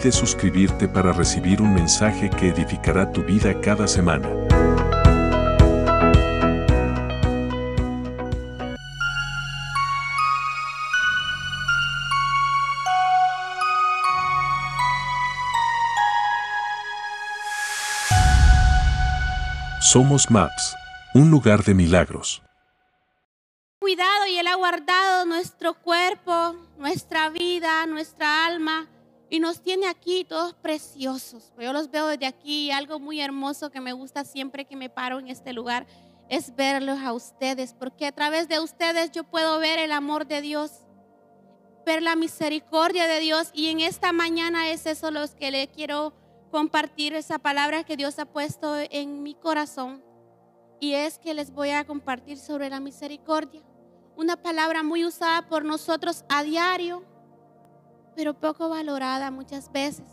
Olvides suscribirte para recibir un mensaje que edificará tu vida cada semana. Somos MAPS, un lugar de milagros. Cuidado y Él ha guardado nuestro cuerpo, nuestra vida, nuestra alma y nos tiene aquí todos preciosos. Yo los veo desde aquí y algo muy hermoso que me gusta siempre que me paro en este lugar es verlos a ustedes, porque a través de ustedes yo puedo ver el amor de Dios, ver la misericordia de Dios y en esta mañana es eso lo que le quiero compartir esa palabra que Dios ha puesto en mi corazón y es que les voy a compartir sobre la misericordia. Una palabra muy usada por nosotros a diario, pero poco valorada muchas veces.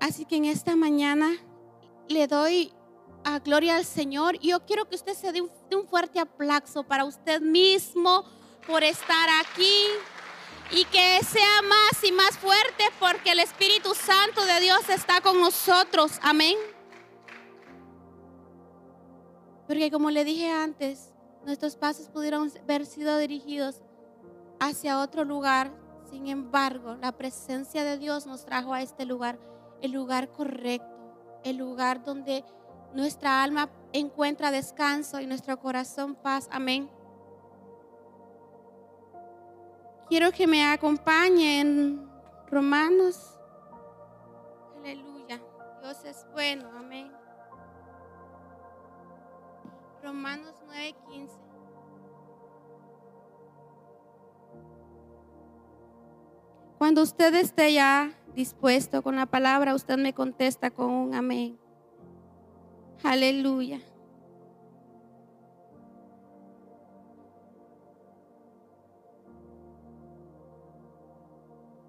Así que en esta mañana le doy a gloria al Señor yo quiero que usted se dé un, un fuerte aplauso para usted mismo por estar aquí y que sea más y más fuerte porque el Espíritu Santo de Dios está con nosotros. Amén. Porque como le dije antes, nuestros pasos pudieron haber sido dirigidos hacia otro lugar. Sin embargo, la presencia de Dios nos trajo a este lugar, el lugar correcto, el lugar donde nuestra alma encuentra descanso y nuestro corazón paz. Amén. Quiero que me acompañen Romanos. Aleluya. Dios es bueno. Amén. Romanos 9:15. Cuando usted esté ya dispuesto con la palabra, usted me contesta con un amén. Aleluya.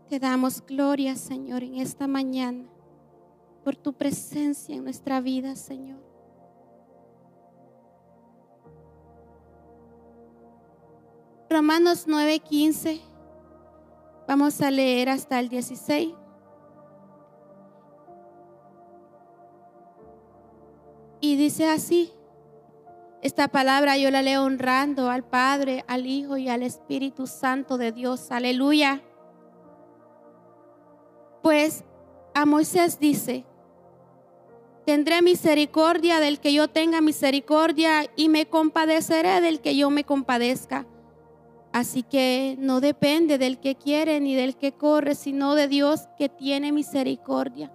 Te damos gloria, Señor, en esta mañana por tu presencia en nuestra vida, Señor. Romanos 9:15. Vamos a leer hasta el 16. Y dice así, esta palabra yo la leo honrando al Padre, al Hijo y al Espíritu Santo de Dios. Aleluya. Pues a Moisés dice, tendré misericordia del que yo tenga misericordia y me compadeceré del que yo me compadezca. Así que no depende del que quiere ni del que corre, sino de Dios que tiene misericordia.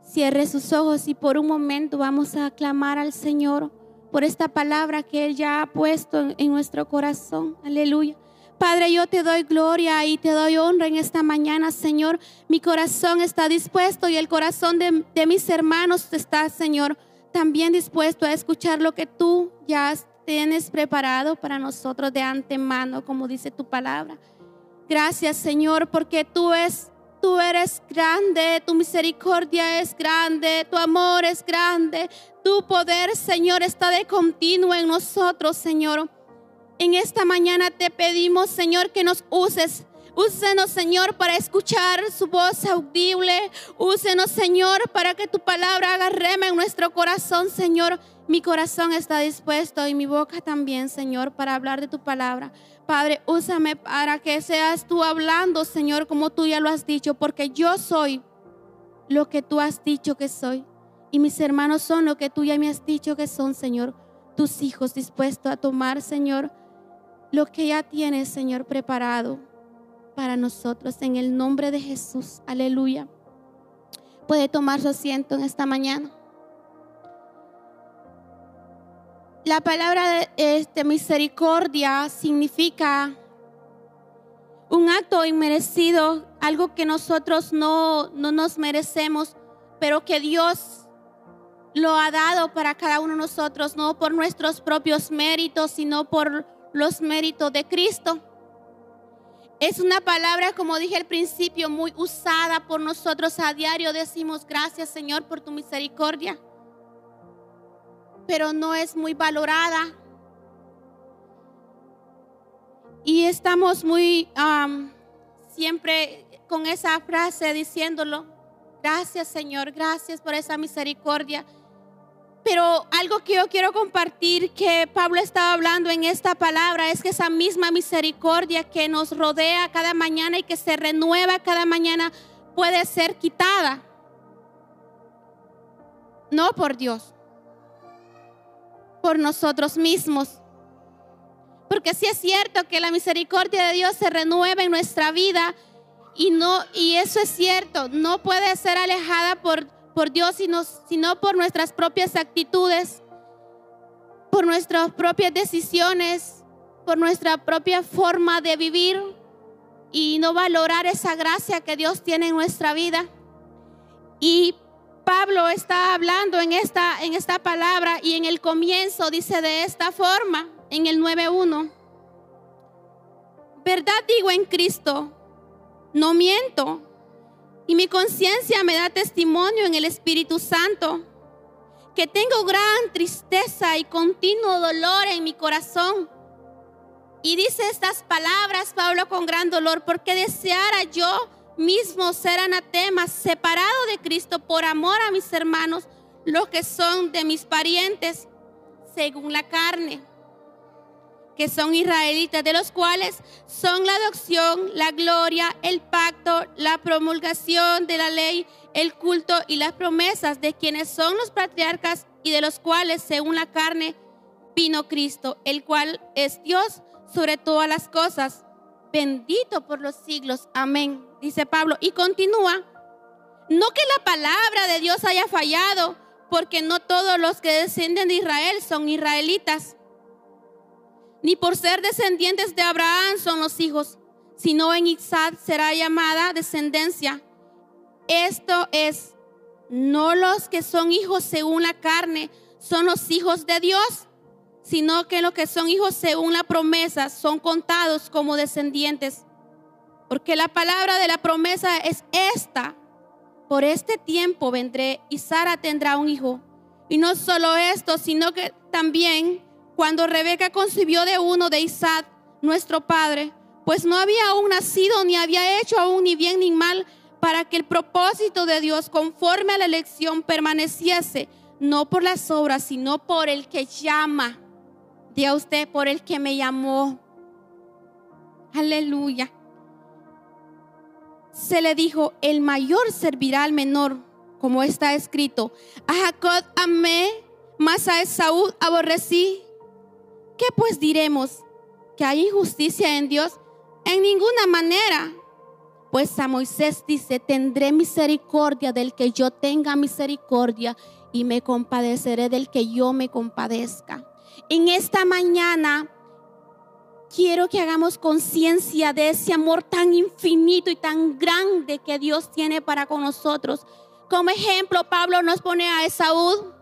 Cierre sus ojos y por un momento vamos a aclamar al Señor por esta palabra que Él ya ha puesto en, nuestro corazón. Aleluya. Padre, yo te doy gloria y te doy honra en esta mañana, Señor. Mi corazón está dispuesto y el corazón de, de mis hermanos está, Señor, también dispuesto a escuchar lo que tú ya has tienes preparado para nosotros de antemano, como dice tu palabra. Gracias, Señor, porque tú es tú eres grande, tu misericordia es grande, tu amor es grande, tu poder, Señor, está de continuo en nosotros, Señor. En esta mañana te pedimos, Señor, que nos uses. Úsenos, Señor, para escuchar su voz audible. Úsenos, Señor, para que tu palabra haga rema en nuestro corazón, Señor. Mi corazón está dispuesto y mi boca también, Señor, para hablar de tu palabra. Padre, úsame para que seas tú hablando, Señor, como tú ya lo has dicho, porque yo soy lo que tú has dicho que soy. Y mis hermanos son lo que tú ya me has dicho que son, Señor. Tus hijos dispuestos a tomar, Señor, lo que ya tienes, Señor, preparado para nosotros. En el nombre de Jesús. Aleluya. Puede tomar su asiento en esta mañana. La palabra de este, misericordia significa un acto inmerecido, algo que nosotros no, no nos merecemos, pero que Dios lo ha dado para cada uno de nosotros, no por nuestros propios méritos, sino por los méritos de Cristo. Es una palabra, como dije al principio, muy usada por nosotros a diario. Decimos gracias Señor por tu misericordia, pero no es muy valorada. Y estamos muy siempre con esa frase diciéndolo. Gracias Señor, gracias por esa misericordia. Pero algo que yo quiero compartir que Pablo estaba hablando en esta palabra es que esa misma misericordia que nos rodea cada mañana y que se renueva cada mañana puede ser quitada. No por Dios, por nosotros mismos. Porque si es cierto que la misericordia de Dios se renueva en nuestra vida y no y eso es cierto, no puede ser alejada por por Dios, sino, sino por nuestras propias actitudes, por nuestras propias decisiones, por nuestra propia forma de vivir y no valorar esa gracia que Dios tiene en nuestra vida. Y Pablo está hablando en esta, en esta palabra y en el comienzo dice de esta forma, en el 9.1, verdad digo en Cristo, no miento y mi conciencia me da testimonio en el Espíritu Santo que tengo gran tristeza y continuo dolor en mi corazón. Y dice estas palabras Pablo con gran dolor, porque deseara yo mismo ser anatema, separado de Cristo por amor a mis hermanos, los que son de mis parientes, según la carne que son israelitas, de los cuales son la adopción, la gloria, el pacto, la promulgación de la ley, el culto y las promesas de quienes son los patriarcas y de los cuales, según la carne, vino Cristo, el cual es Dios sobre todas las cosas, bendito por los siglos. Amén, dice Pablo. Y continúa, no que la palabra de Dios haya fallado, porque no todos los que descienden de Israel son israelitas ni por ser descendientes de Abraham son los hijos, sino en Isaac será llamada descendencia. Esto es, no los que son hijos según la carne son los hijos de Dios, sino que los que son hijos según la promesa son contados como descendientes. Porque la palabra de la promesa es esta. Por este tiempo vendré y Sara tendrá un hijo. Y no solo esto, sino que también cuando Rebeca concibió de uno de Isaac, nuestro padre, pues no había aún nacido ni había hecho aún ni bien ni mal para que el propósito de Dios conforme a la elección permaneciese, no por las obras, sino por el que llama. Diga usted, por el que me llamó. Aleluya. Se le dijo, el mayor servirá al menor, como está escrito. A Jacob amé, mas a Esaú aborrecí. ¿Qué pues diremos? ¿Que hay injusticia en Dios? En ninguna manera. Pues a Moisés dice, tendré misericordia del que yo tenga misericordia y me compadeceré del que yo me compadezca. En esta mañana quiero que hagamos conciencia de ese amor tan infinito y tan grande que Dios tiene para con nosotros. Como ejemplo, Pablo nos pone a Esaú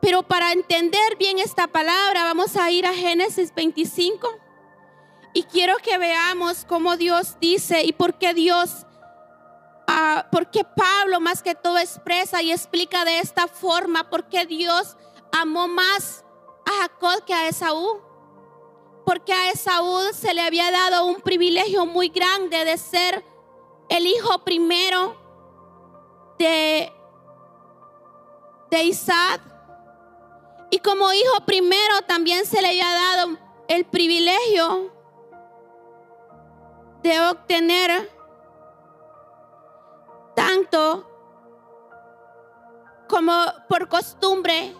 pero para entender bien esta palabra vamos a ir a Génesis 25 y quiero que veamos cómo Dios dice y por qué Dios, uh, por qué Pablo más que todo expresa y explica de esta forma, por qué Dios amó más a Jacob que a Esaú. Porque a Esaú se le había dado un privilegio muy grande de ser el hijo primero de, de Isaac y como hijo primero también se le había dado el privilegio de obtener tanto como por costumbre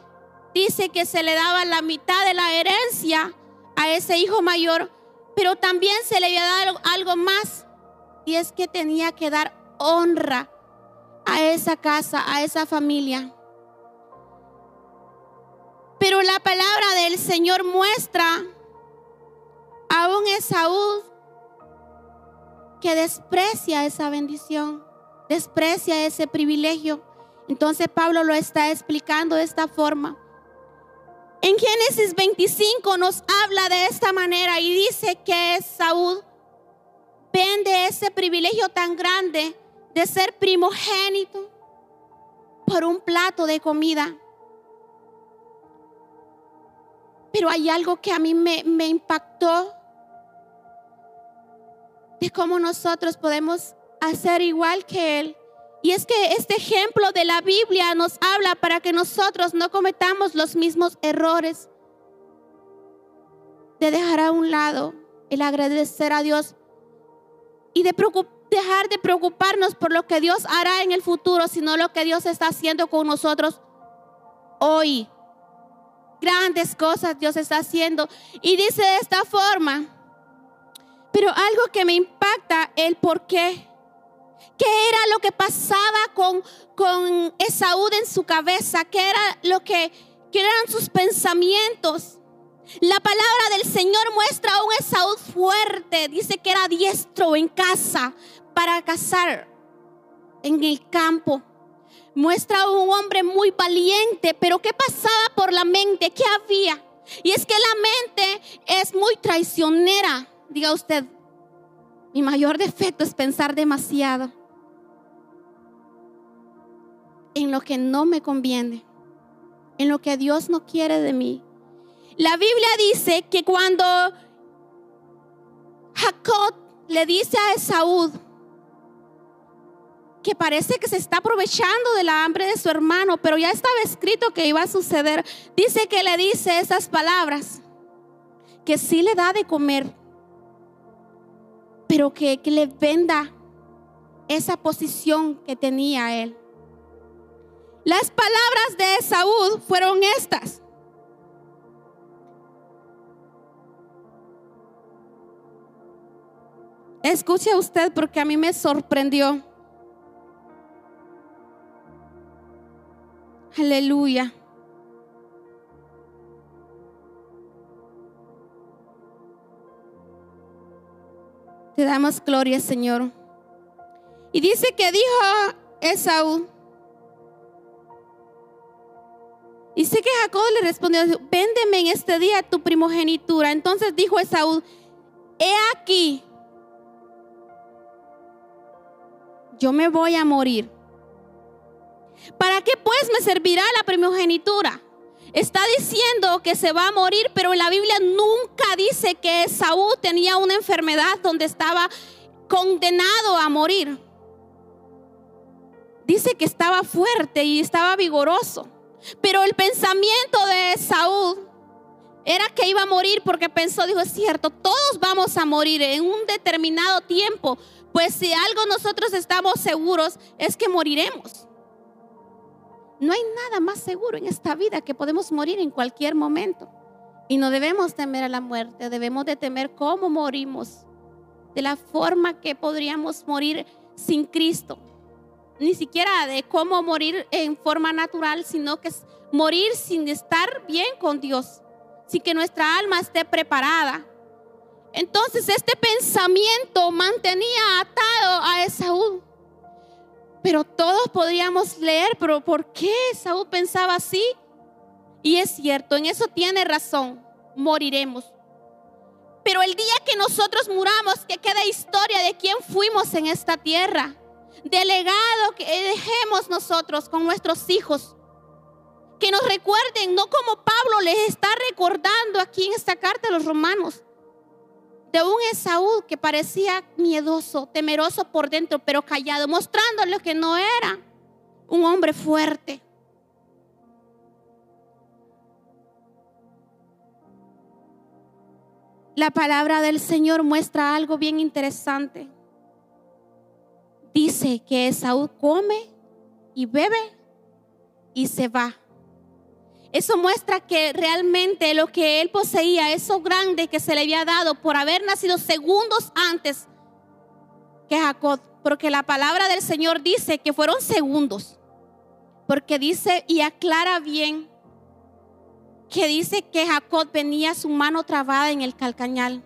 dice que se le daba la mitad de la herencia a ese hijo mayor, pero también se le había dado algo más y es que tenía que dar honra a esa casa, a esa familia. Pero la palabra del Señor muestra a un Esaú que desprecia esa bendición, desprecia ese privilegio Entonces Pablo lo está explicando de esta forma. En Génesis 25 nos habla de esta manera y dice que Saúl vende ese privilegio tan grande de ser primogénito por un plato de comida. Pero hay algo que a mí me, me impactó de cómo nosotros podemos hacer igual que Él. Y es que este ejemplo de la Biblia nos habla para que nosotros no cometamos los mismos errores de dejar a un lado el agradecer a Dios y de dejar de preocuparnos por lo que Dios hará en el futuro, sino lo que Dios está haciendo con nosotros hoy. Grandes cosas Dios está haciendo. Y dice de esta forma, pero algo que me impacta, el por qué. ¿Qué era lo que pasaba con, con Esaú en su cabeza? ¿Qué era lo que, qué eran sus pensamientos? La palabra del Señor muestra a un Esaú fuerte. Dice que era diestro en casa para cazar en el campo. Muestra a un hombre muy valiente, pero ¿qué pasaba por la mente? ¿Qué había? Y es que la mente es muy traicionera. Diga usted, mi mayor defecto es pensar demasiado en lo que no me conviene, en lo que Dios no quiere de mí. La Biblia dice que cuando Jacob le dice a Esaú que parece que se está aprovechando de la hambre de su hermano, pero ya estaba escrito que iba a suceder, dice que le dice esas palabras, que sí le da de comer, pero que, que le venda esa posición que tenía él. Las palabras de Esaú fueron estas. Escuche usted porque a mí me sorprendió. Aleluya. Te damos gloria, Señor. Y dice que dijo Esaú, Dice que Jacob le respondió, véndeme en este día tu primogenitura. Entonces dijo Esaú, he aquí, yo me voy a morir. ¿Para qué pues me servirá la primogenitura? Está diciendo que se va a morir, pero en la Biblia nunca dice que Esaú tenía una enfermedad donde estaba condenado a morir. Dice que estaba fuerte y estaba vigoroso. Pero el pensamiento de Saúl era que iba a morir porque pensó, dijo, es cierto, todos vamos a morir en un determinado tiempo. Pues si algo nosotros estamos seguros es que moriremos. No hay nada más seguro en esta vida que podemos morir en cualquier momento. Y no debemos temer a la muerte, debemos de temer cómo morimos, de la forma que podríamos morir sin Cristo ni siquiera de cómo morir en forma natural, sino que es morir sin estar bien con Dios, sin que nuestra alma esté preparada. Entonces este pensamiento mantenía atado a Esaú. Pero todos podríamos leer, pero ¿por qué Esaú pensaba así? Y es cierto, en eso tiene razón, moriremos. Pero el día que nosotros muramos, que quede historia de quién fuimos en esta tierra delegado que dejemos nosotros con nuestros hijos. Que nos recuerden, no como Pablo les está recordando aquí en esta carta a los romanos, de un Esaú que parecía miedoso, temeroso por dentro, pero callado, mostrándole que no era un hombre fuerte. La palabra del Señor muestra algo bien interesante dice que Esaú come y bebe y se va. Eso muestra que realmente lo que él poseía, eso grande que se le había dado por haber nacido segundos antes que Jacob, porque la palabra del Señor dice que fueron segundos, porque dice y aclara bien que dice que Jacob venía su mano trabada en el calcañal,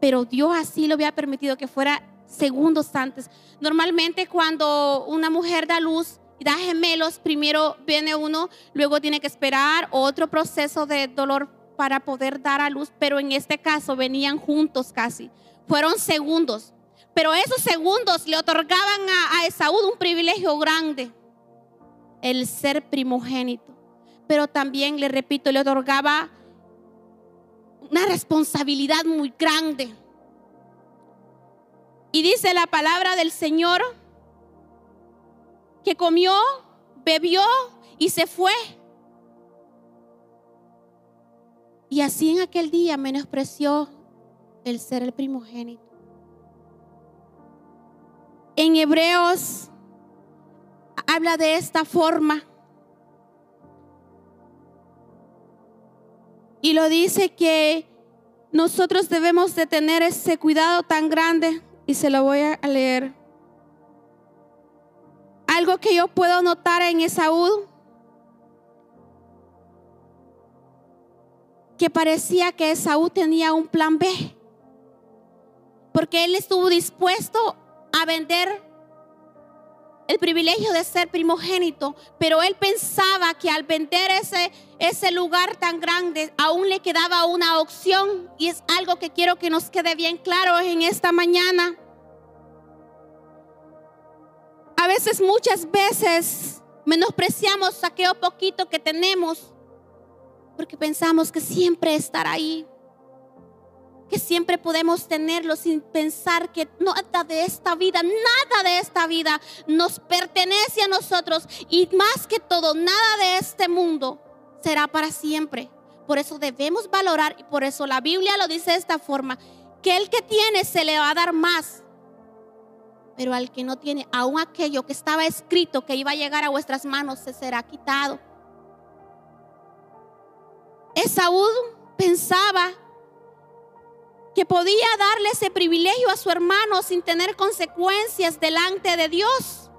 pero Dios así lo había permitido que fuera segundos antes. Normalmente cuando una mujer da luz da gemelos, primero viene uno, luego tiene que esperar otro proceso de dolor para poder dar a luz, pero en este caso venían juntos casi. Fueron segundos, pero esos segundos le otorgaban a, a Esaú un privilegio grande, el ser primogénito. Pero también, le repito, le otorgaba una responsabilidad muy grande. Y dice la palabra del Señor que comió, bebió y se fue. Y así en aquel día menospreció el ser el primogénito. En Hebreos habla de esta forma. Y lo dice que nosotros debemos de tener ese cuidado tan grande. Y se lo voy a leer. Algo que yo puedo notar en Esaú, que parecía que Esaú tenía un plan B, porque él estuvo dispuesto a vender el privilegio de ser primogénito, pero él pensaba que al vender ese, ese lugar tan grande aún le quedaba una opción y es algo que quiero que nos quede bien claro en esta mañana. A veces, muchas veces, menospreciamos aquello poquito que tenemos porque pensamos que siempre estará ahí, que siempre podemos tenerlo sin pensar que nada de esta vida, nada de esta vida nos pertenece a nosotros y más que todo, nada de este mundo será para siempre. Por eso debemos valorar y por eso la Biblia lo dice de esta forma, que el que tiene se le va a dar más pero al que no tiene, aún aquello que estaba escrito que iba a llegar a vuestras manos, se será quitado. Esaú pensaba que podía darle ese privilegio a su hermano sin tener consecuencias delante de Dios.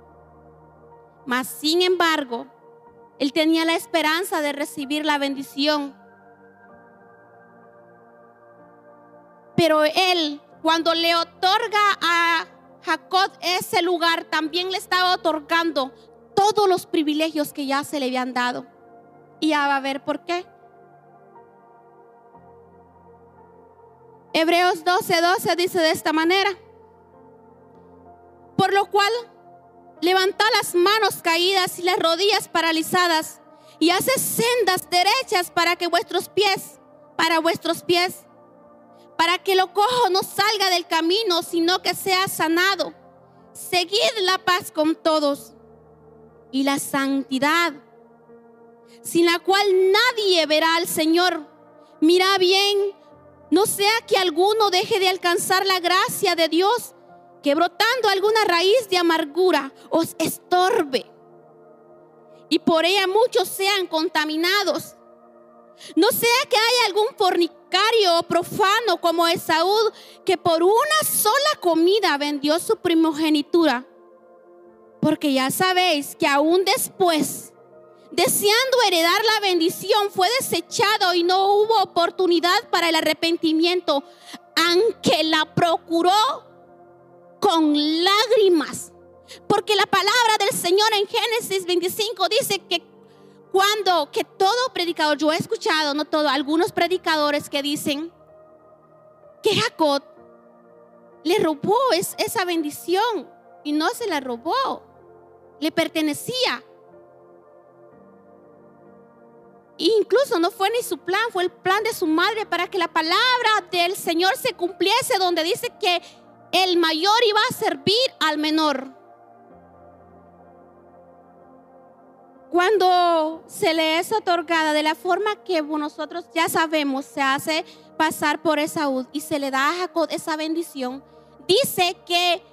Mas, sin embargo, él tenía la esperanza de recibir la bendición. Pero él, cuando le otorga a Jacob ese lugar también le estaba otorgando todos los privilegios que ya se le habían dado. Y ya va a ver por qué. Hebreos 12, 12 dice de esta manera. Por lo cual, levanta las manos caídas y las rodillas paralizadas y hace sendas derechas para que vuestros pies, para vuestros pies, para que lo cojo no salga del camino, sino que sea sanado. Seguid la paz con todos y la santidad, sin la cual nadie verá al Señor. Mira bien, no sea que alguno deje de alcanzar la gracia de Dios, que brotando alguna raíz de amargura os estorbe y por ella muchos sean contaminados. No sea que haya algún fornicario profano como Esaú, que por una sola comida vendió su primogenitura. Porque ya sabéis que aún después, deseando heredar la bendición, fue desechado y no hubo oportunidad para el arrepentimiento, aunque la procuró con lágrimas. Porque la palabra del Señor en Génesis 25 dice que cuando que todo predicador, yo he escuchado, no todo, algunos predicadores que dicen que Jacob le robó esa bendición y no se la robó, le pertenecía. incluso no fue ni su plan, fue el plan de su madre para que la palabra del Señor se cumpliese, donde dice que el mayor iba a servir al menor. Cuando se le es otorgada de la forma que nosotros ya sabemos, se hace pasar por Esaú y se le da a Jacob esa bendición, dice que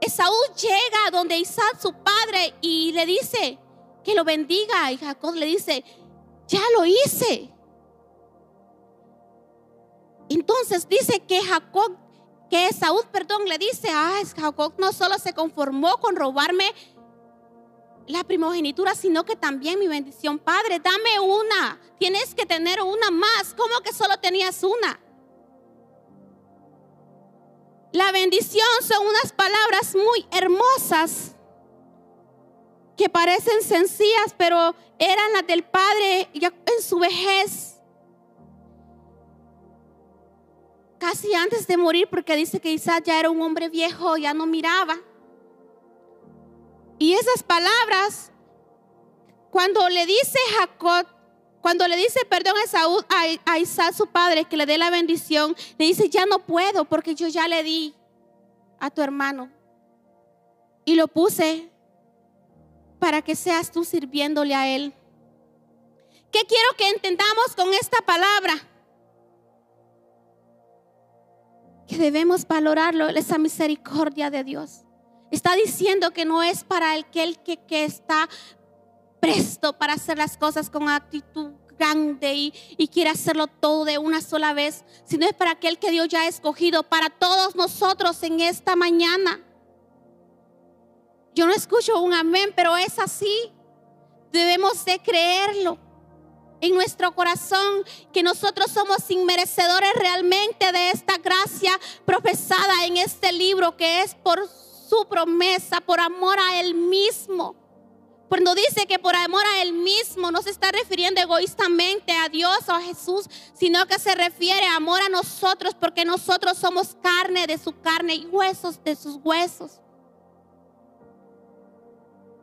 Esaú llega donde Isaac, su padre, y le dice que lo bendiga. Y Jacob le dice, ya lo hice. Entonces dice que Jacob, que Esaú, perdón, le dice, ah, Jacob no solo se conformó con robarme la primogenitura, sino que también mi bendición. Padre, dame una. Tienes que tener una más. ¿Cómo que solo tenías una? La bendición son unas palabras muy hermosas que parecen sencillas, pero eran las del Padre ya en su vejez. Casi antes de morir, porque dice que Isaac ya era un hombre viejo, ya no miraba. Y esas palabras, cuando le dice Jacob, cuando le dice perdón a, Saúl, a, Isaac, su padre, que le dé la bendición, le dice, ya no puedo porque yo ya le di a tu hermano. Y lo puse para que seas tú sirviéndole a él. ¿Qué quiero que entendamos con esta palabra? Que debemos valorarlo, esa misericordia de Dios. Está diciendo que no es para aquel que, está presto para hacer las cosas con actitud grande y, y, quiere hacerlo todo de una sola vez, sino es para aquel que Dios ya ha escogido, para todos nosotros en esta mañana. Yo no escucho un amén, pero es así. Debemos de creerlo en nuestro corazón que nosotros somos inmerecedores realmente de esta gracia profesada en este libro que es por su promesa, por amor a Él mismo. Cuando dice que por amor a Él mismo no se está refiriendo egoístamente a Dios o a Jesús, sino que se refiere a amor a nosotros porque nosotros somos carne de su carne y huesos de sus huesos.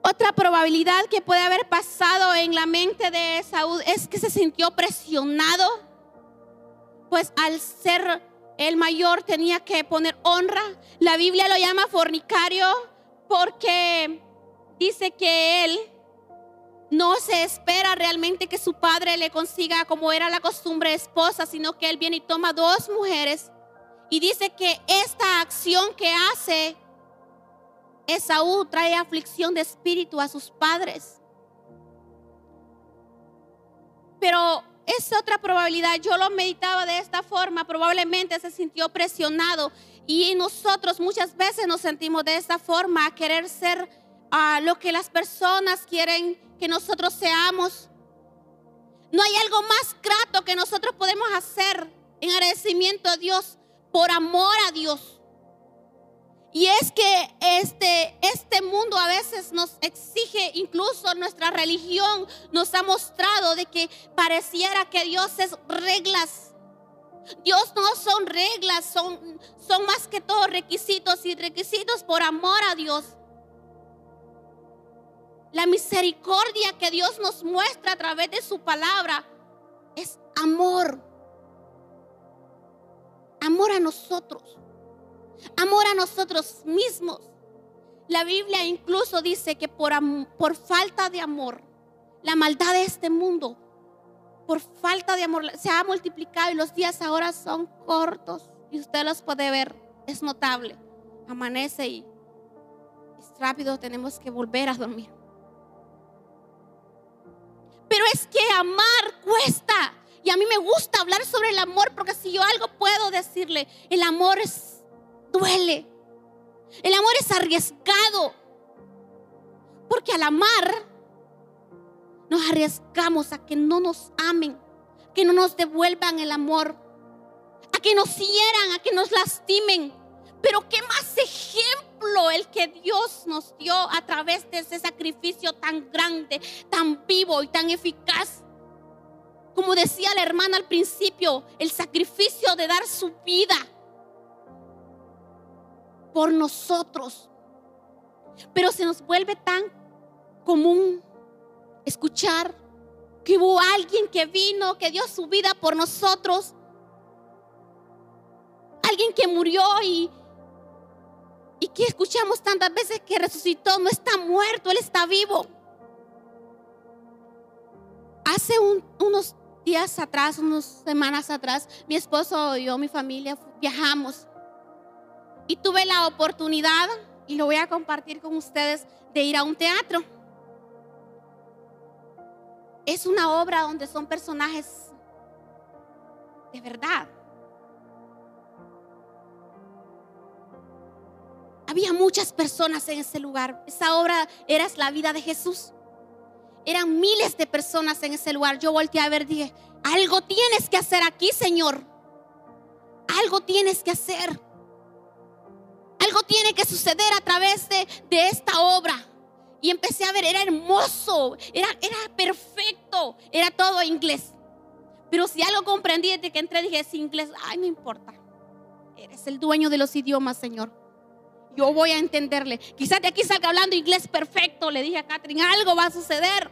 Otra probabilidad que puede haber pasado en la mente de Saúl es que se sintió presionado, pues al ser el mayor tenía que poner honra. La Biblia lo llama fornicario porque dice que él no se espera realmente que su padre le consiga como era la costumbre esposa, sino que él viene y toma dos mujeres y dice que esta acción que hace Esaú trae aflicción de espíritu a sus padres. Pero es otra probabilidad. Yo lo meditaba de esta forma. Probablemente se sintió presionado. Y nosotros muchas veces nos sentimos de esta forma, a querer ser a lo que las personas quieren que nosotros seamos. No hay algo más grato que nosotros podemos hacer en agradecimiento a Dios por amor a Dios. Y es que este, este mundo a veces nos exige, incluso nuestra religión nos ha mostrado de que pareciera que Dios es reglas. Dios no son reglas, son, son más que todo requisitos y requisitos por amor a Dios. La misericordia que Dios nos muestra a través de su palabra es amor. Amor a nosotros. Amor a nosotros mismos. La Biblia incluso dice que por, por falta de amor, la maldad de este mundo, por falta de amor, se ha multiplicado y los días ahora son cortos. Y usted los puede ver, es notable. Amanece y es rápido, tenemos que volver a dormir. Pero es que amar cuesta. Y a mí me gusta hablar sobre el amor porque si yo algo puedo decirle, el amor es, duele. El amor es arriesgado. Porque al amar nos arriesgamos a que no nos amen, que no nos devuelvan el amor, a que nos hieran, a que nos lastimen. Pero qué más ejemplo el que Dios nos dio a través de ese sacrificio tan grande, tan vivo y tan eficaz. Como decía la hermana al principio, el sacrificio de dar su vida por nosotros. Pero se nos vuelve tan común escuchar que hubo alguien que vino, que dio su vida por nosotros. Alguien que murió y, y que escuchamos tantas veces que resucitó, no está muerto, Él está vivo. Hace unos días atrás, unas semanas atrás, mi esposo y yo, mi familia, viajamos. Y tuve la oportunidad, y lo voy a compartir con ustedes, de ir a un teatro. Es una obra donde son personajes de verdad. Había muchas personas en ese lugar. Esa obra era la vida de Jesús. Eran miles de personas en ese lugar. Yo volteé a ver, dije, algo tienes que hacer aquí, Señor. Algo tienes que hacer. Tiene que suceder a través de, de esta obra. Y empecé a ver, era hermoso, era, era perfecto, era todo inglés. Pero si algo comprendí desde que entré, dije, es inglés, ay, no importa. Eres el dueño de los idiomas, Señor. Yo voy a entenderle. Quizás de aquí salga hablando inglés perfecto, le dije a Catherine, algo va a suceder.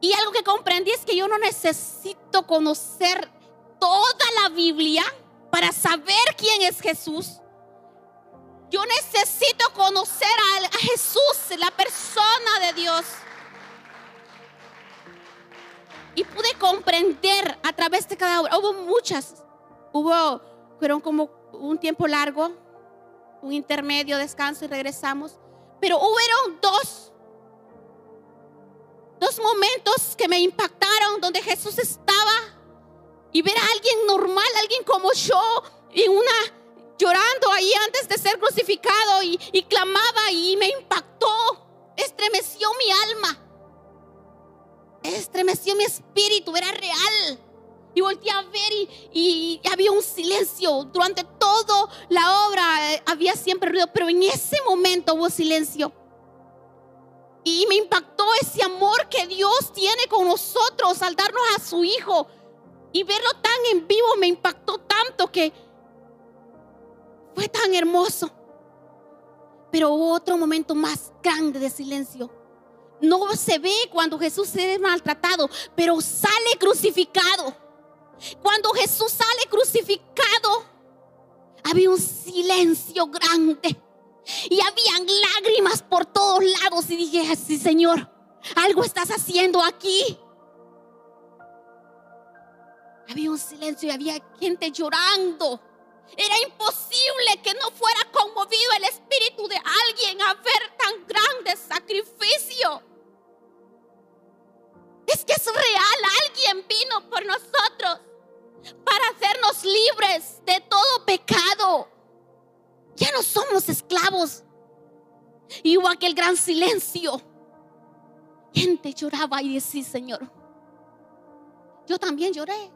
Y algo que comprendí es que yo no necesito conocer toda la Biblia para saber quién es Jesús. Yo necesito conocer a, Jesús, la persona de Dios. Y pude comprender a través de cada obra. Hubo muchas. Hubo, fueron como un tiempo largo, un intermedio, descanso y regresamos. Pero hubieron dos, dos momentos que me impactaron donde Jesús estaba y ver a alguien normal, alguien como yo, y una llorando ahí antes de ser crucificado y, clamaba y me impactó, estremeció mi alma, estremeció mi espíritu, era real. Y volteé a ver y, había un silencio. Durante toda la obra eh, había siempre ruido, pero en ese momento hubo silencio. Y me impactó ese amor que Dios tiene con nosotros al darnos a su Hijo. Y verlo tan en vivo me impactó tanto que fue tan hermoso. Pero hubo otro momento más grande de silencio. No se ve cuando Jesús es maltratado, pero sale crucificado. Cuando Jesús sale crucificado, había un silencio grande. Y habían lágrimas por todos lados. Y dije, así Señor, algo estás haciendo aquí. Había un silencio y había gente llorando. Era imposible que no fuera conmovido el espíritu de alguien a ver tan grande sacrificio. Es que es real, alguien vino por nosotros para hacernos libres de todo pecado. Ya no somos esclavos. Y hubo aquel gran silencio. Gente lloraba y decía, Señor, yo también lloré.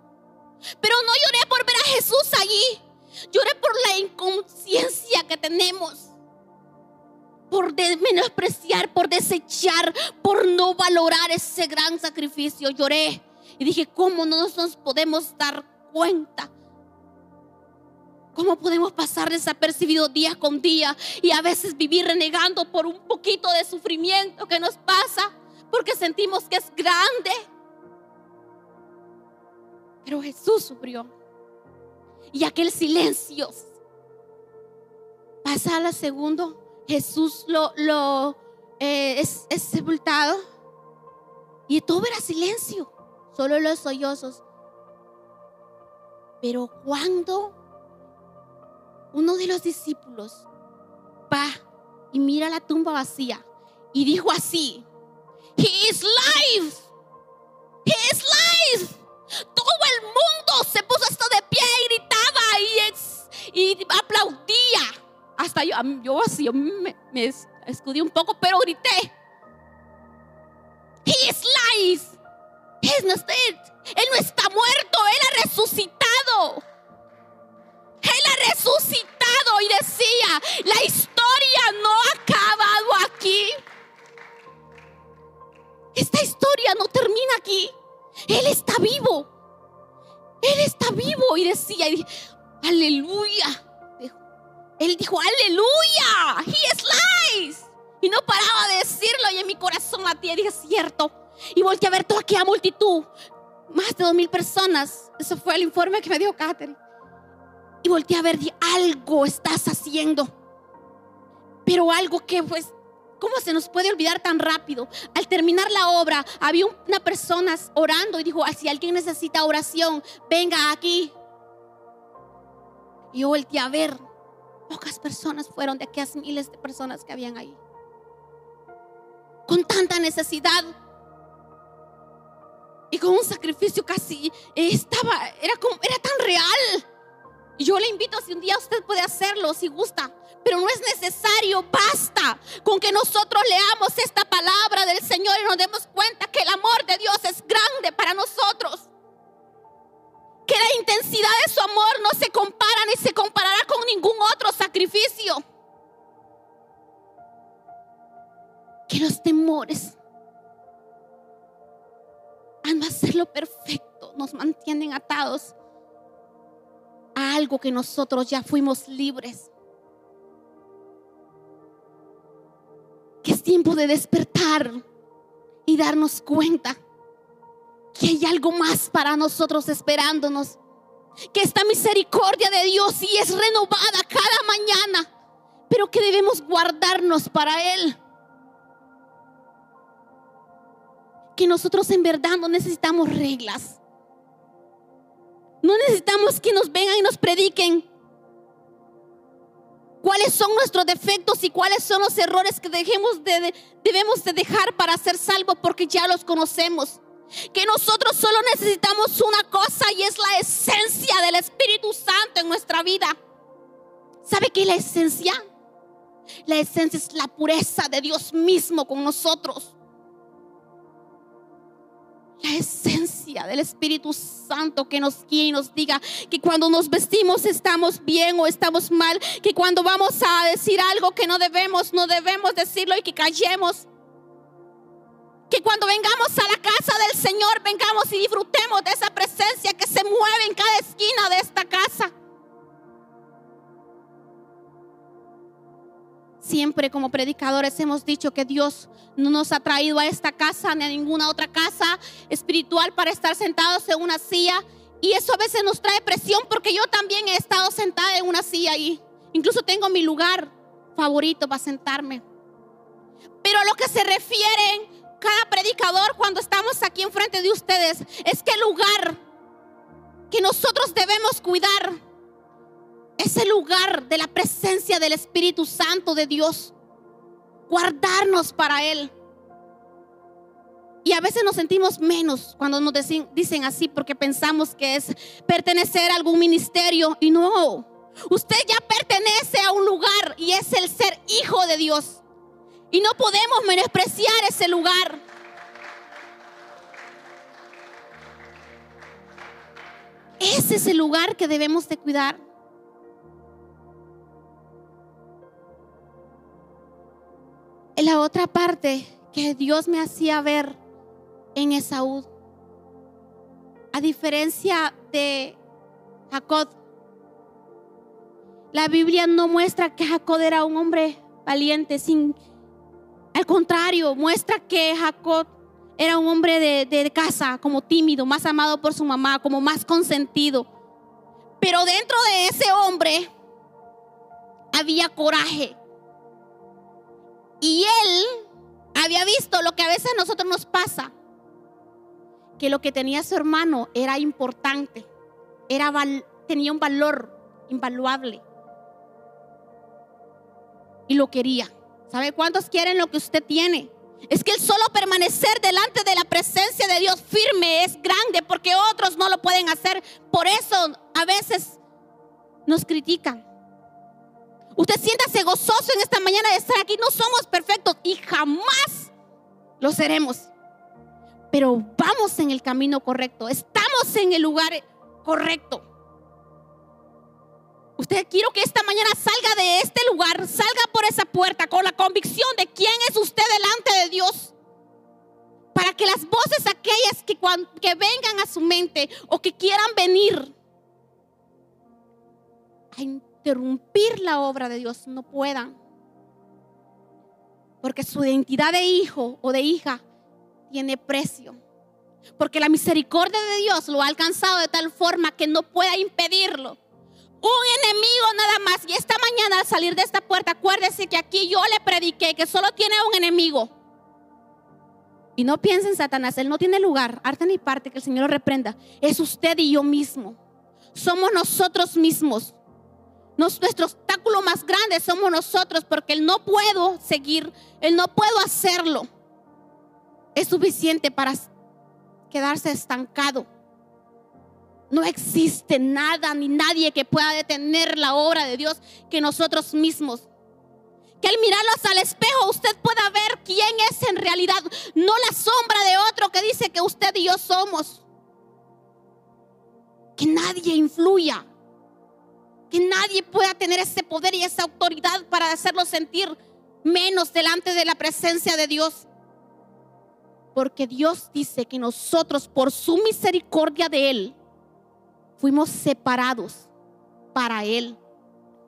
Pero no lloré por ver a Jesús allí. Lloré por la inconsciencia que tenemos. Por menospreciar, por desechar, por no valorar ese gran sacrificio. Lloré y dije, ¿cómo no nos podemos dar cuenta? ¿Cómo podemos pasar desapercibido día con día y a veces vivir renegando por un poquito de sufrimiento que nos pasa porque sentimos que es grande? Pero Jesús sufrió y aquel silencio. Pasa la segundo, Jesús lo, lo eh, es, sepultado y todo era silencio, solo los sollozos. Pero cuando uno de los discípulos va y mira la tumba vacía y dijo así, He is live, He is live. Todo el mundo se puso hasta de y aplaudía. Hasta yo, yo así, me, me escudí un poco, pero grité. He is life. He not dead. Él no está muerto, Él ha resucitado. Él ha resucitado y decía, la historia no ha acabado aquí. Esta historia no termina aquí. Él está vivo. Él está vivo y decía, aleluya. Él dijo, aleluya, he is life. Y no paraba de decirlo y en mi corazón latía y dije, cierto. Y volteé a ver toda aquella multitud, más de dos mil personas. Ese fue el informe que me dio Catherine. Y volteé a ver, dije, algo estás haciendo. Pero algo que pues ¿Cómo se nos puede olvidar tan rápido? Al terminar la obra, había una persona orando y dijo, si alguien necesita oración, venga aquí. Y yo volteé a ver, pocas personas fueron de aquellas miles de personas que habían ahí. Con tanta necesidad. Y con un sacrificio casi estaba, era, como, era tan real. Y yo le invito si un día usted puede hacerlo, si gusta, pero no es necesario, basta con que nosotros leamos esta palabra del Señor y nos demos cuenta que el amor de Dios es grande para nosotros. Que la intensidad de su amor no se compara ni se comparará con ningún otro sacrificio. que los temores a no hacerlo perfecto nos mantienen atados a algo que nosotros ya fuimos libres. Que es tiempo de despertar y darnos cuenta que hay algo más para nosotros esperándonos. Que esta misericordia de Dios sí es renovada cada mañana, pero que debemos guardarnos para Él. Que nosotros en verdad no necesitamos reglas. No necesitamos que nos vengan y nos prediquen cuáles son nuestros defectos y cuáles son los errores que dejemos de, debemos de dejar para ser salvos porque ya los conocemos. Que nosotros solo necesitamos una cosa y es la esencia del Espíritu Santo en nuestra vida. ¿Sabe qué es la esencia? La esencia es la pureza de Dios mismo con nosotros la esencia del Espíritu Santo que nos guíe y nos diga que cuando nos vestimos estamos bien o estamos mal, que cuando vamos a decir algo que no debemos, no debemos decirlo y que callemos. Que cuando vengamos a la casa del Señor, vengamos y disfrutemos de esa presencia que se mueve en cada esquina de esta casa. Siempre como predicadores hemos dicho que Dios no nos ha traído a esta casa ni a ninguna otra casa espiritual para estar sentados en una silla. Y eso a veces nos trae presión porque yo también he estado sentada en una silla y incluso tengo mi lugar favorito para sentarme. Pero lo que se refiere cada predicador cuando estamos aquí enfrente de ustedes es que el lugar que nosotros debemos cuidar ese lugar de la presencia del Espíritu Santo de Dios. Guardarnos para Él. Y a veces nos sentimos menos cuando nos dicen, así porque pensamos que es pertenecer a algún ministerio. Y no, usted ya pertenece a un lugar y es el ser hijo de Dios. Y no podemos menospreciar ese lugar. Ese es el lugar que debemos de cuidar. la otra parte que Dios me hacía ver en Esaú, a diferencia de Jacob, la Biblia no muestra que Jacob era un hombre valiente, sin, al contrario, muestra que Jacob era un hombre de, casa, como tímido, más amado por su mamá, como más consentido. Pero dentro de ese hombre había coraje, y él había visto lo que a veces a nosotros nos pasa, que lo que tenía su hermano era importante, era tenía un valor invaluable. Y lo quería. ¿Sabe cuántos quieren lo que usted tiene? Es que el solo permanecer delante de la presencia de Dios firme es grande porque otros no lo pueden hacer. Por eso a veces nos critican. Usted siéntase gozoso en esta mañana de estar aquí. No somos perfectos y jamás lo seremos. Pero vamos en el camino correcto. Estamos en el lugar correcto. Usted quiero que esta mañana salga de este lugar, salga por esa puerta con la convicción de quién es usted delante de Dios. Para que las voces aquellas que, que vengan a su mente o que quieran venir interrumpir la obra de Dios no puedan. Porque su identidad de hijo o de hija tiene precio. Porque la misericordia de Dios lo ha alcanzado de tal forma que no pueda impedirlo. Un enemigo nada más. Y esta mañana al salir de esta puerta, acuérdese que aquí yo le prediqué que solo tiene un enemigo. Y no piensen en Satanás, él no tiene lugar, arte ni parte, que el Señor lo reprenda. Es usted y yo mismo. Somos nosotros mismos nuestro obstáculo más grande somos nosotros porque Él no puedo seguir, Él no puedo hacerlo. Es suficiente para quedarse estancado. No existe nada ni nadie que pueda detener la obra de Dios que nosotros mismos. Que al mirarlos al espejo usted pueda ver quién es en realidad, no la sombra de otro que dice que usted y yo somos. Que nadie influya que nadie pueda tener ese poder y esa autoridad para hacerlo sentir menos delante de la presencia de Dios. Porque Dios dice que nosotros, por su misericordia de Él, fuimos separados para Él,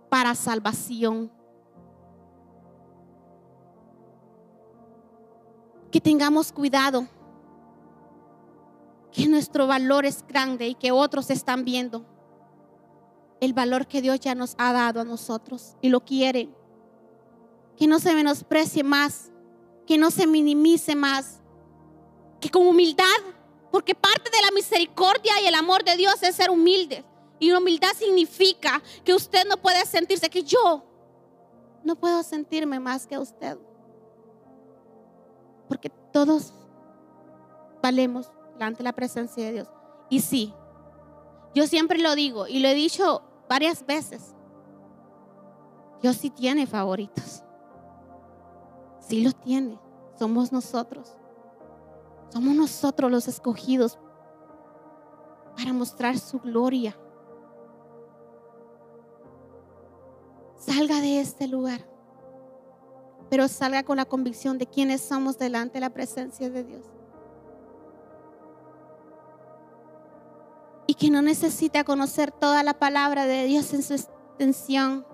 para salvación. Que tengamos cuidado, que nuestro valor es grande y que otros están viendo el valor que Dios ya nos ha dado a nosotros y lo quieren. Que no se menosprecie más, que no se minimice más, que con humildad, porque parte de la misericordia y el amor de Dios es ser humilde. Y humildad significa que usted no puede sentirse, que yo no puedo sentirme más que usted. Porque todos valemos delante de la presencia de Dios. Y sí, yo siempre lo digo y lo he dicho varias veces. Dios sí tiene favoritos. Sí los tiene. Somos nosotros. Somos nosotros los escogidos para mostrar su gloria. Salga de este lugar, pero salga con la convicción de quiénes somos delante de la presencia de Dios. Y que no necesita conocer toda la palabra de Dios en su extensión.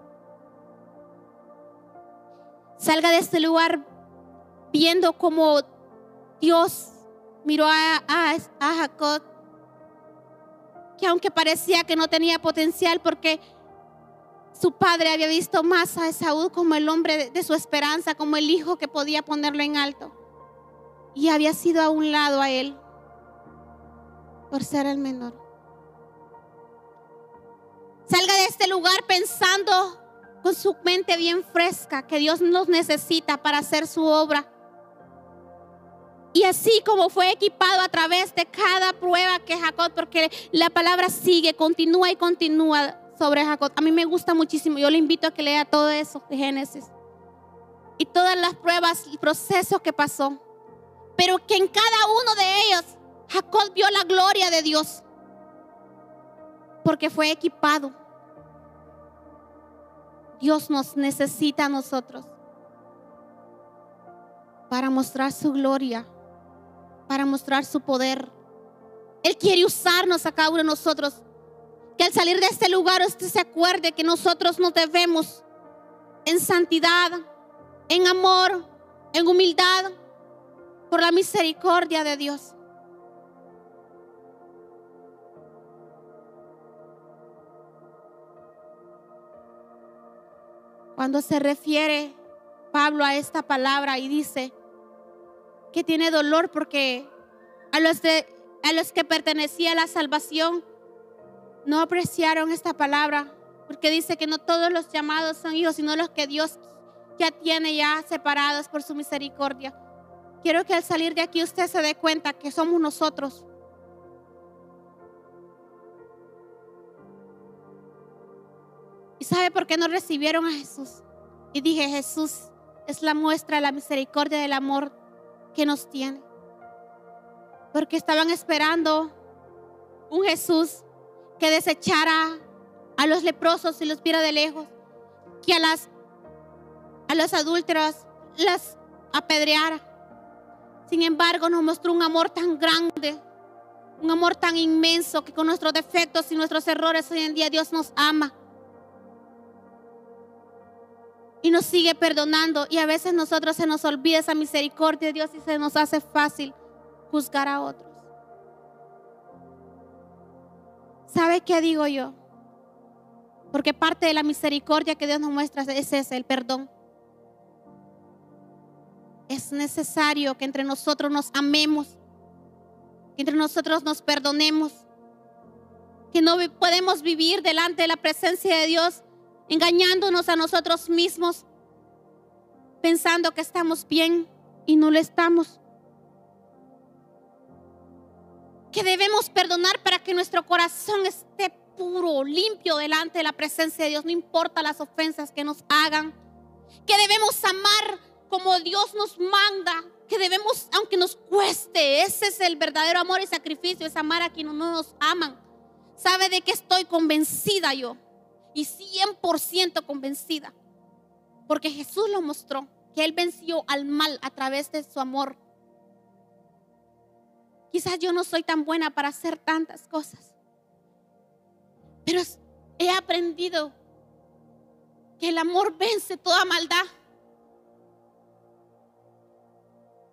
Salga de este lugar viendo cómo Dios miró a, a, Jacob, que aunque parecía que no tenía potencial porque su padre había visto más a Esaú como el hombre de, su esperanza, como el hijo que podía ponerlo en alto. Y había sido a un lado a él por ser el menor. Salga de este lugar pensando con su mente bien fresca que Dios nos necesita para hacer su obra. Y así como fue equipado a través de cada prueba que Jacob, porque la palabra sigue, continúa y continúa sobre Jacob. A mí me gusta muchísimo. Yo le invito a que lea todo eso de Génesis. Y todas las pruebas y procesos que pasó. Pero que en cada uno de ellos Jacob vio la gloria de Dios. Porque fue equipado. Dios nos necesita a nosotros para mostrar su gloria para mostrar su poder. Él quiere usarnos a cada uno de nosotros. Que al salir de este lugar usted se acuerde que nosotros nos debemos en santidad, en amor, en humildad, por la misericordia de Dios. Cuando se refiere Pablo a esta palabra y dice, que tiene dolor porque a los, a los que pertenecía la salvación no apreciaron esta palabra, porque dice que no todos los llamados son hijos, sino los que Dios ya tiene ya separados por su misericordia. Quiero que al salir de aquí usted se dé cuenta que somos nosotros. ¿Y sabe por qué no recibieron a Jesús? Y dije, Jesús es la muestra de la misericordia del amor que nos tiene. Porque estaban esperando un Jesús que desechara a los leprosos y los viera de lejos, que a las a los adúlteros las apedreara. Sin embargo, nos mostró un amor tan grande, un amor tan inmenso que con nuestros defectos y nuestros errores hoy en día Dios nos ama y nos sigue perdonando. Y a veces nosotros se nos olvida esa misericordia de Dios y se nos hace fácil juzgar a otros. ¿Sabe qué digo yo? Porque parte de la misericordia que Dios nos muestra es ese, el perdón. Es necesario que entre nosotros nos amemos, que entre nosotros nos perdonemos, que no podemos vivir delante de la presencia de Dios engañándonos a nosotros mismos, pensando que estamos bien y no lo estamos. Que debemos perdonar para que nuestro corazón esté puro, limpio delante de la presencia de Dios, no importa las ofensas que nos hagan. Que debemos amar como Dios nos manda, que debemos, aunque nos cueste, ese es el verdadero amor y sacrificio, es amar a quienes no nos aman. ¿Sabe de qué estoy convencida yo? Y 100% convencida. Porque Jesús lo mostró. que Él venció al mal a través de su amor. Quizás yo no soy tan buena para hacer tantas cosas, pero he aprendido que el amor vence toda maldad.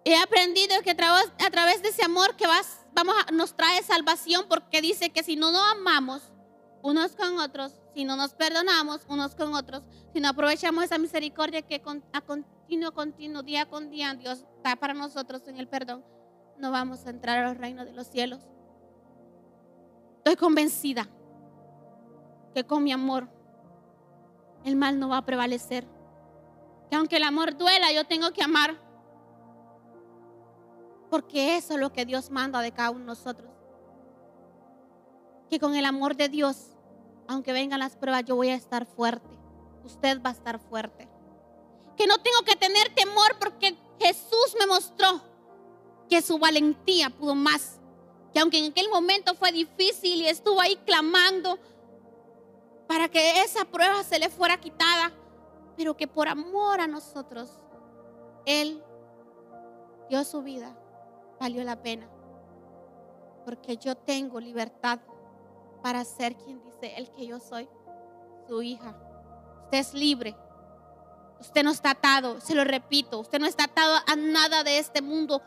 He aprendido que a través, de ese amor que vas, vamos a, nos trae salvación porque dice que si no nos amamos unos con otros, si no nos perdonamos unos con otros, si no aprovechamos esa misericordia que a continuo, continuo, día con día Dios da para nosotros en el perdón, no vamos a entrar al reino de los cielos. Estoy convencida que con mi amor el mal no va a prevalecer. Que aunque el amor duela, yo tengo que amar. Porque eso es lo que Dios manda de cada uno de nosotros. Que con el amor de Dios, aunque vengan las pruebas, yo voy a estar fuerte. Usted va a estar fuerte. Que no tengo que tener temor porque Jesús me mostró que su valentía pudo más. Que aunque en aquel momento fue difícil y estuvo ahí clamando, para que esa prueba se le fuera quitada, pero que por amor a nosotros, Él dio su vida, valió la pena, porque yo tengo libertad para ser quien dice Él que yo soy, su hija. Usted es libre. Usted no está atado, se lo repito, usted no está atado a nada de este mundo.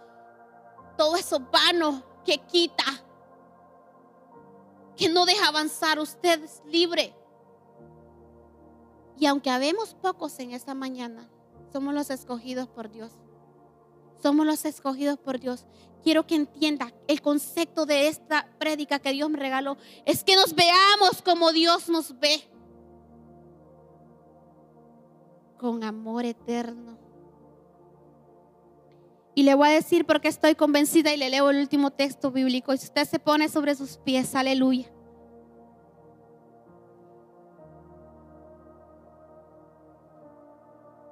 Todo eso vano que quita, que no deja avanzar, usted es libre. Y aunque habemos pocos en esta mañana, somos los escogidos por Dios. Somos los escogidos por Dios. Quiero que entienda el concepto de esta prédica que Dios me regaló. Es que nos veamos como Dios nos ve. Con amor eterno. Y le voy a decir porque estoy convencida y le leo el último texto bíblico. Y si usted se pone sobre sus pies, aleluya.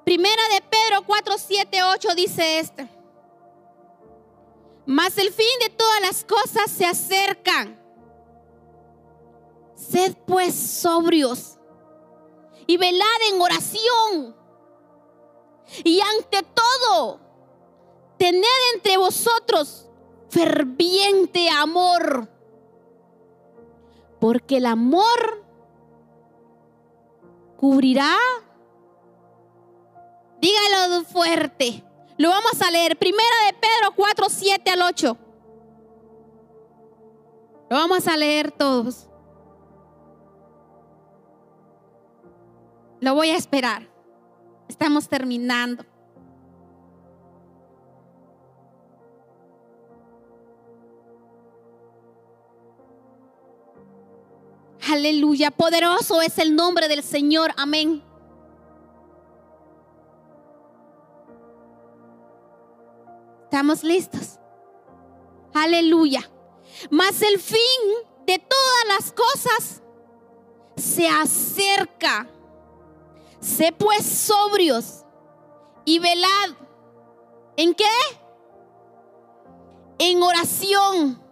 Primera de Pedro 4, 7, 8 dice este. Mas el fin de todas las cosas se acercan. Sed pues sobrios y velad en oración. Y ante todo, tened entre vosotros ferviente amor. Porque el amor cubrirá Dígalo fuerte. Lo vamos a leer. Primera de Pedro 4, 7 al 8. Lo vamos a leer todos. Lo voy a esperar. Estamos terminando. Aleluya. Poderoso es el nombre del Señor. Amén. ¿Estamos listos? Aleluya. Mas el fin de todas las cosas se acerca. Sé pues sobrios y velad. ¿En qué? En oración.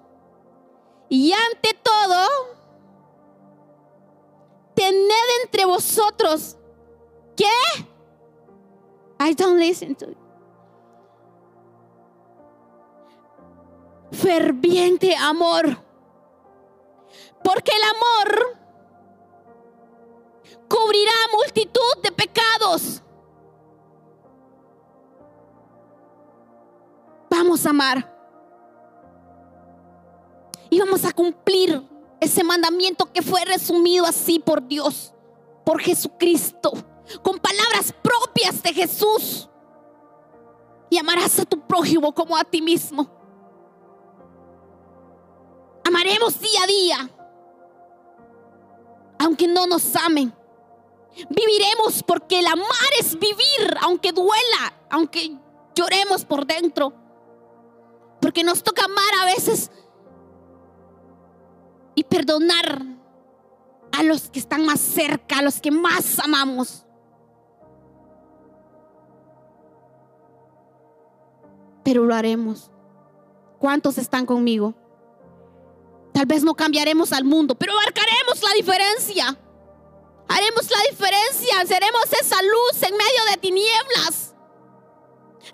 Y ante todo, tened entre vosotros, ¿qué? I don't listen to you. Ferviente amor. Porque el amor cubrirá multitud de pecados. Vamos a amar. Y vamos a cumplir ese mandamiento que fue resumido así por Dios, por Jesucristo, con palabras propias de Jesús. Y amarás a tu prójimo como a ti mismo. Amaremos día a día. Aunque no nos amen. Viviremos porque el amar es vivir, aunque duela, aunque lloremos por dentro. Porque nos toca amar a veces y perdonar a los que están más cerca, a los que más amamos. Pero lo haremos. ¿Cuántos están conmigo? Tal vez no cambiaremos al mundo, pero marcaremos la diferencia. Haremos la diferencia, seremos esa luz en medio de tinieblas.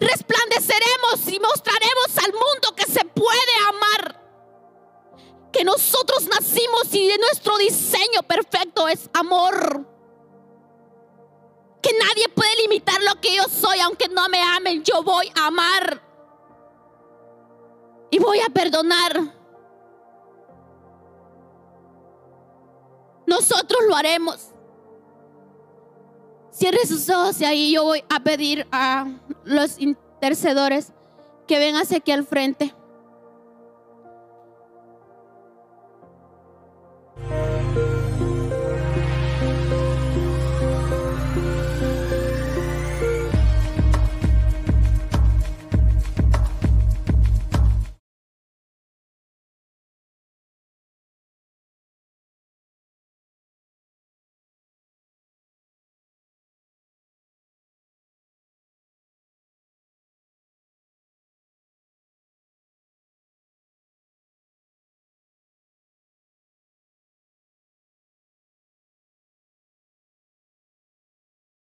Resplandeceremos y mostraremos al mundo que se puede amar. Que nosotros nacimos y de nuestro diseño perfecto es amor. Que nadie puede limitar lo que yo soy, aunque no me amen, yo voy a amar. Y voy a perdonar. Nosotros lo haremos. Cierre sus ojos y ahí yo voy a pedir a los intercedores que vengan hacia aquí al frente.